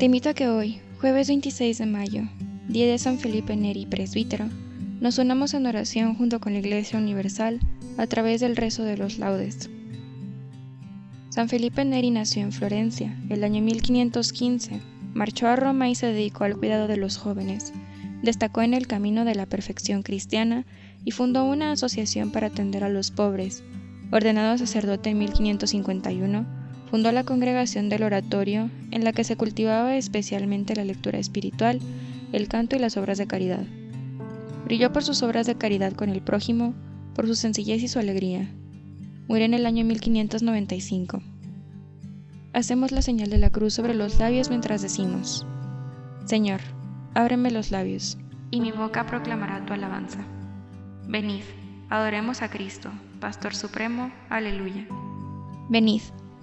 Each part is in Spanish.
Te invito a que hoy, jueves 26 de mayo, día de San Felipe Neri presbítero, nos unamos en oración junto con la Iglesia Universal a través del rezo de los laudes. San Felipe Neri nació en Florencia el año 1515, marchó a Roma y se dedicó al cuidado de los jóvenes, destacó en el camino de la perfección cristiana y fundó una asociación para atender a los pobres. Ordenado sacerdote en 1551, fundó la congregación del oratorio, en la que se cultivaba especialmente la lectura espiritual, el canto y las obras de caridad. Brilló por sus obras de caridad con el prójimo, por su sencillez y su alegría. Murió en el año 1595. Hacemos la señal de la cruz sobre los labios mientras decimos, Señor, ábreme los labios, y mi boca proclamará tu alabanza. Venid, adoremos a Cristo, Pastor Supremo, aleluya. Venid,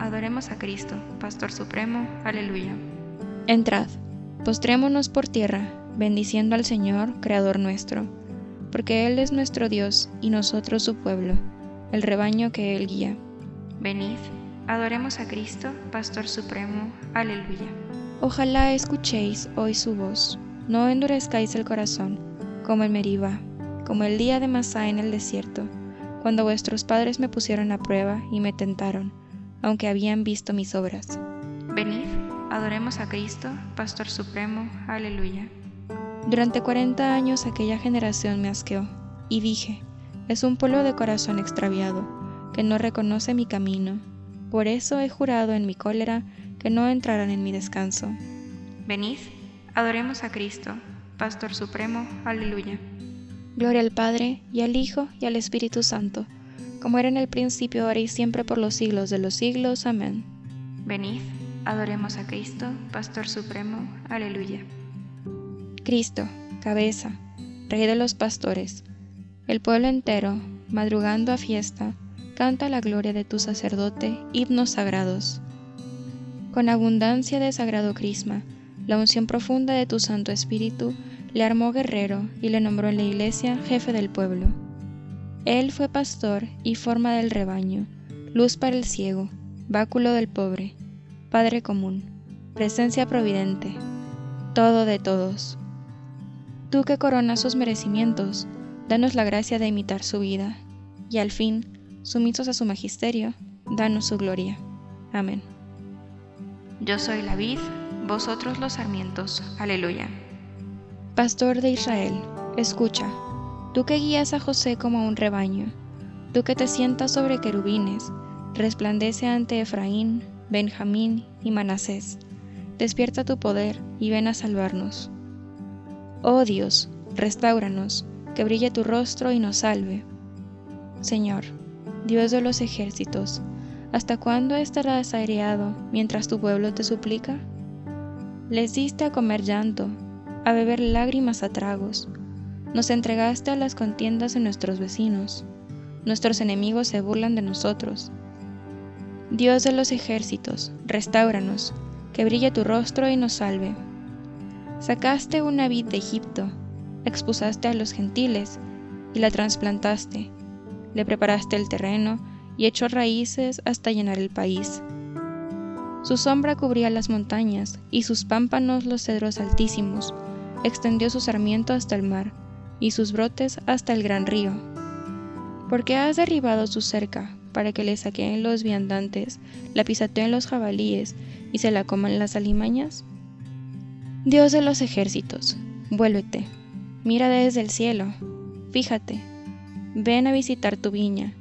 adoremos a Cristo, Pastor Supremo, aleluya. Entrad, postrémonos por tierra, bendiciendo al Señor, Creador nuestro, porque Él es nuestro Dios y nosotros su pueblo, el rebaño que Él guía. Venid, adoremos a Cristo, Pastor Supremo, aleluya. Ojalá escuchéis hoy su voz, no endurezcáis el corazón, como en Meribá, como el día de Masá en el desierto, cuando vuestros padres me pusieron a prueba y me tentaron aunque habían visto mis obras. Venid, adoremos a Cristo, Pastor Supremo, aleluya. Durante cuarenta años aquella generación me asqueó, y dije, es un pueblo de corazón extraviado, que no reconoce mi camino. Por eso he jurado en mi cólera que no entrarán en mi descanso. Venid, adoremos a Cristo, Pastor Supremo, aleluya. Gloria al Padre, y al Hijo, y al Espíritu Santo como era en el principio, ahora y siempre, por los siglos de los siglos. Amén. Venid, adoremos a Cristo, Pastor Supremo. Aleluya. Cristo, cabeza, Rey de los pastores, el pueblo entero, madrugando a fiesta, canta la gloria de tu sacerdote, himnos sagrados. Con abundancia de sagrado crisma, la unción profunda de tu Santo Espíritu le armó guerrero y le nombró en la iglesia jefe del pueblo. Él fue pastor y forma del rebaño, luz para el ciego, báculo del pobre, Padre común, presencia providente, todo de todos. Tú que coronas sus merecimientos, danos la gracia de imitar su vida, y al fin, sumisos a su magisterio, danos su gloria. Amén. Yo soy la vid, vosotros los sarmientos. Aleluya. Pastor de Israel, escucha Tú que guías a José como un rebaño, tú que te sientas sobre querubines, resplandece ante Efraín, Benjamín y Manasés. Despierta tu poder y ven a salvarnos. Oh Dios, restauranos, que brille tu rostro y nos salve. Señor, Dios de los ejércitos, ¿hasta cuándo estarás aireado mientras tu pueblo te suplica? Les diste a comer llanto, a beber lágrimas a tragos, nos entregaste a las contiendas de nuestros vecinos, nuestros enemigos se burlan de nosotros. Dios de los ejércitos, restauranos, que brille tu rostro y nos salve. Sacaste una vid de Egipto, expulsaste a los gentiles y la trasplantaste, le preparaste el terreno y echó raíces hasta llenar el país. Su sombra cubría las montañas y sus pámpanos los cedros altísimos, extendió su sarmiento hasta el mar y sus brotes hasta el gran río. Porque has derribado su cerca para que le saqueen los viandantes, la pisateen los jabalíes y se la coman las alimañas? Dios de los ejércitos, vuélvete, mira desde el cielo, fíjate, ven a visitar tu viña,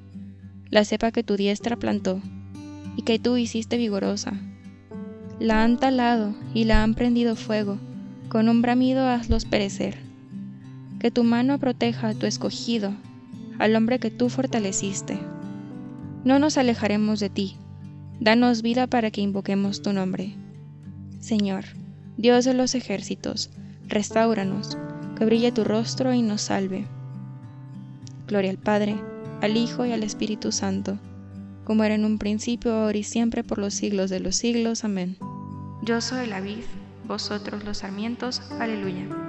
la cepa que tu diestra plantó y que tú hiciste vigorosa. La han talado y la han prendido fuego, con un bramido hazlos perecer. Que tu mano proteja a tu escogido, al hombre que tú fortaleciste. No nos alejaremos de ti, danos vida para que invoquemos tu nombre. Señor, Dios de los ejércitos, restauranos, que brille tu rostro y nos salve. Gloria al Padre, al Hijo y al Espíritu Santo, como era en un principio, ahora y siempre, por los siglos de los siglos. Amén. Yo soy la vid, vosotros los sarmientos. Aleluya.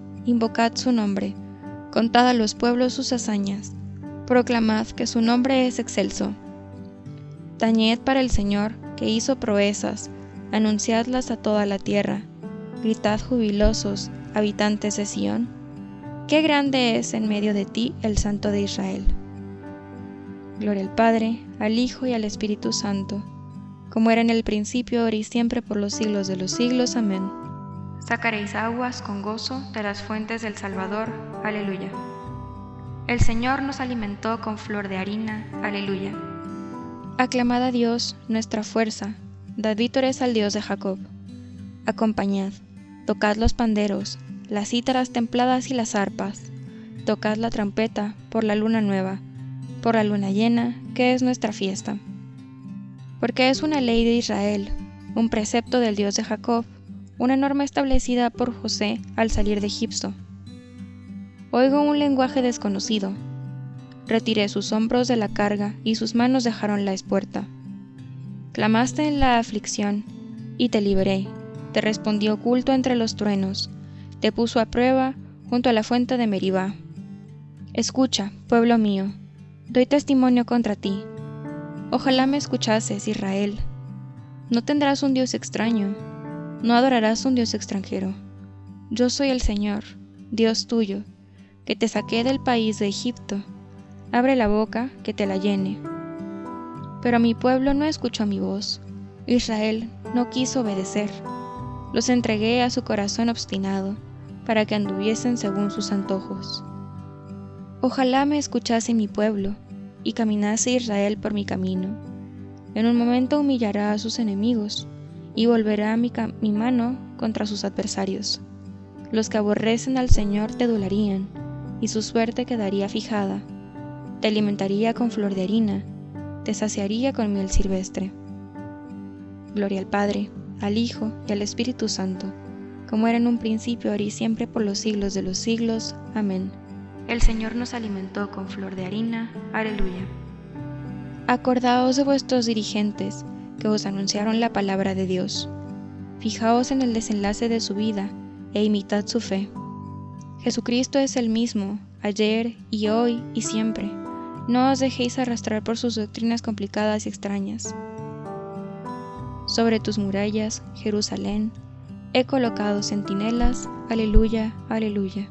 invocad su nombre, contad a los pueblos sus hazañas, proclamad que su nombre es excelso. Tañed para el Señor, que hizo proezas, anunciadlas a toda la tierra. Gritad jubilosos, habitantes de Sión, qué grande es en medio de ti el Santo de Israel. Gloria al Padre, al Hijo y al Espíritu Santo, como era en el principio, ahora y siempre, por los siglos de los siglos. Amén. Sacaréis aguas con gozo de las fuentes del Salvador. Aleluya. El Señor nos alimentó con flor de harina. Aleluya. Aclamad a Dios, nuestra fuerza, Dad vítores al Dios de Jacob. Acompañad, tocad los panderos, las cítaras templadas y las arpas, tocad la trompeta por la luna nueva, por la luna llena, que es nuestra fiesta. Porque es una ley de Israel, un precepto del Dios de Jacob, una norma establecida por José al salir de Egipto. Oigo un lenguaje desconocido. Retiré sus hombros de la carga y sus manos dejaron la espuerta. Clamaste en la aflicción, y te libré. Te respondí oculto entre los truenos. Te puso a prueba junto a la fuente de Meribá. Escucha, pueblo mío, doy testimonio contra ti. Ojalá me escuchases, Israel. No tendrás un Dios extraño, no adorarás un Dios extranjero. Yo soy el Señor, Dios tuyo, que te saqué del país de Egipto. Abre la boca, que te la llene. Pero mi pueblo no escuchó mi voz. Israel no quiso obedecer. Los entregué a su corazón obstinado, para que anduviesen según sus antojos. Ojalá me escuchase mi pueblo, y caminase Israel por mi camino. En un momento humillará a sus enemigos, y volverá mi, mi mano contra sus adversarios. Los que aborrecen al Señor te adularían, y su suerte quedaría fijada. Te alimentaría con flor de harina, te saciaría con miel silvestre. Gloria al Padre, al Hijo y al Espíritu Santo, como era en un principio, ahora y siempre, por los siglos de los siglos. Amén. El Señor nos alimentó con flor de harina. Aleluya. Acordaos de vuestros dirigentes, que os anunciaron la palabra de Dios. Fijaos en el desenlace de su vida e imitad su fe. Jesucristo es el mismo, ayer y hoy y siempre no os dejéis arrastrar por sus doctrinas complicadas y extrañas. Sobre tus murallas, Jerusalén, he colocado centinelas, aleluya, aleluya.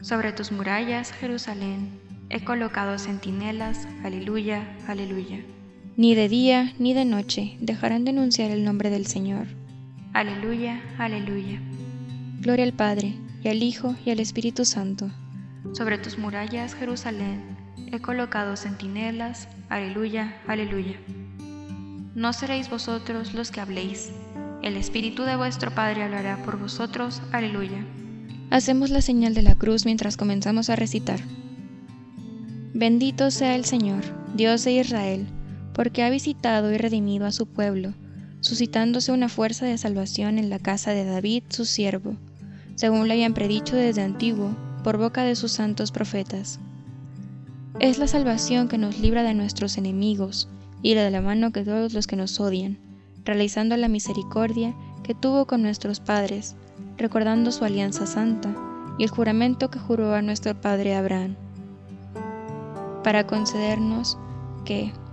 Sobre tus murallas, Jerusalén, he colocado centinelas, aleluya, aleluya. Ni de día ni de noche dejarán de anunciar el nombre del Señor. Aleluya, aleluya. Gloria al Padre, y al Hijo, y al Espíritu Santo. Sobre tus murallas, Jerusalén, he colocado centinelas, aleluya, aleluya. No seréis vosotros los que habléis, el Espíritu de vuestro Padre hablará por vosotros, aleluya. Hacemos la señal de la cruz mientras comenzamos a recitar. Bendito sea el Señor, Dios de Israel, porque ha visitado y redimido a su pueblo, suscitándose una fuerza de salvación en la casa de David, su siervo, según le habían predicho desde antiguo, por boca de sus santos profetas. Es la salvación que nos libra de nuestros enemigos y de la mano de todos los que nos odian, realizando la misericordia que tuvo con nuestros padres, recordando su alianza santa y el juramento que juró a nuestro padre Abraham, para concedernos que,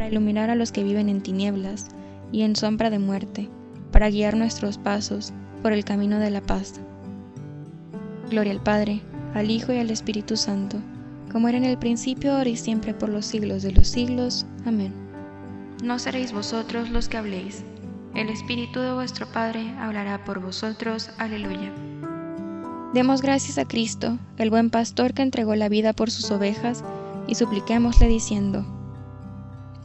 para iluminar a los que viven en tinieblas y en sombra de muerte, para guiar nuestros pasos por el camino de la paz. Gloria al Padre, al Hijo y al Espíritu Santo, como era en el principio, ahora y siempre, por los siglos de los siglos. Amén. No seréis vosotros los que habléis, el Espíritu de vuestro Padre hablará por vosotros. Aleluya. Demos gracias a Cristo, el buen pastor que entregó la vida por sus ovejas, y supliquémosle diciendo,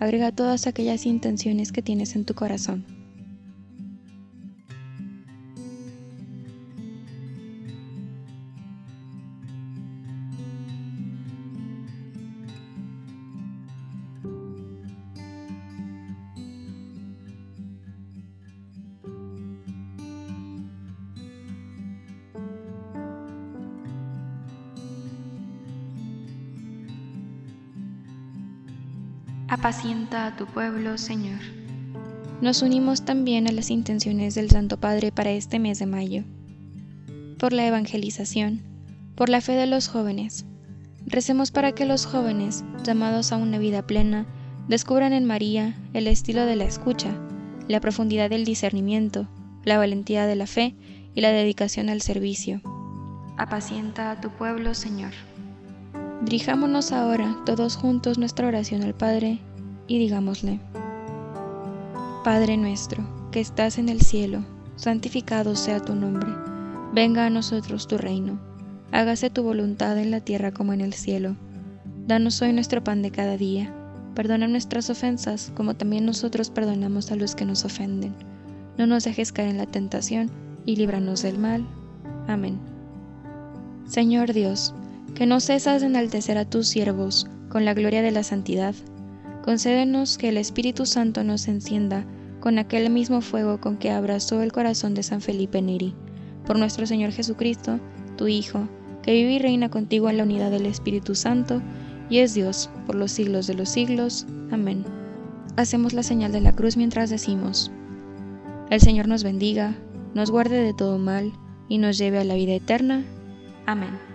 agrega todas aquellas intenciones que tienes en tu corazón. Apacienta a tu pueblo, Señor. Nos unimos también a las intenciones del Santo Padre para este mes de mayo. Por la evangelización, por la fe de los jóvenes. Recemos para que los jóvenes, llamados a una vida plena, descubran en María el estilo de la escucha, la profundidad del discernimiento, la valentía de la fe y la dedicación al servicio. Apacienta a tu pueblo, Señor. Dirijámonos ahora todos juntos nuestra oración al Padre y digámosle, Padre nuestro, que estás en el cielo, santificado sea tu nombre, venga a nosotros tu reino, hágase tu voluntad en la tierra como en el cielo. Danos hoy nuestro pan de cada día, perdona nuestras ofensas como también nosotros perdonamos a los que nos ofenden. No nos dejes caer en la tentación y líbranos del mal. Amén. Señor Dios, que no cesas de enaltecer a tus siervos con la gloria de la santidad, concédenos que el Espíritu Santo nos encienda con aquel mismo fuego con que abrazó el corazón de San Felipe Neri. Por nuestro Señor Jesucristo, tu Hijo, que vive y reina contigo en la unidad del Espíritu Santo, y es Dios por los siglos de los siglos. Amén. Hacemos la señal de la cruz mientras decimos, El Señor nos bendiga, nos guarde de todo mal, y nos lleve a la vida eterna. Amén.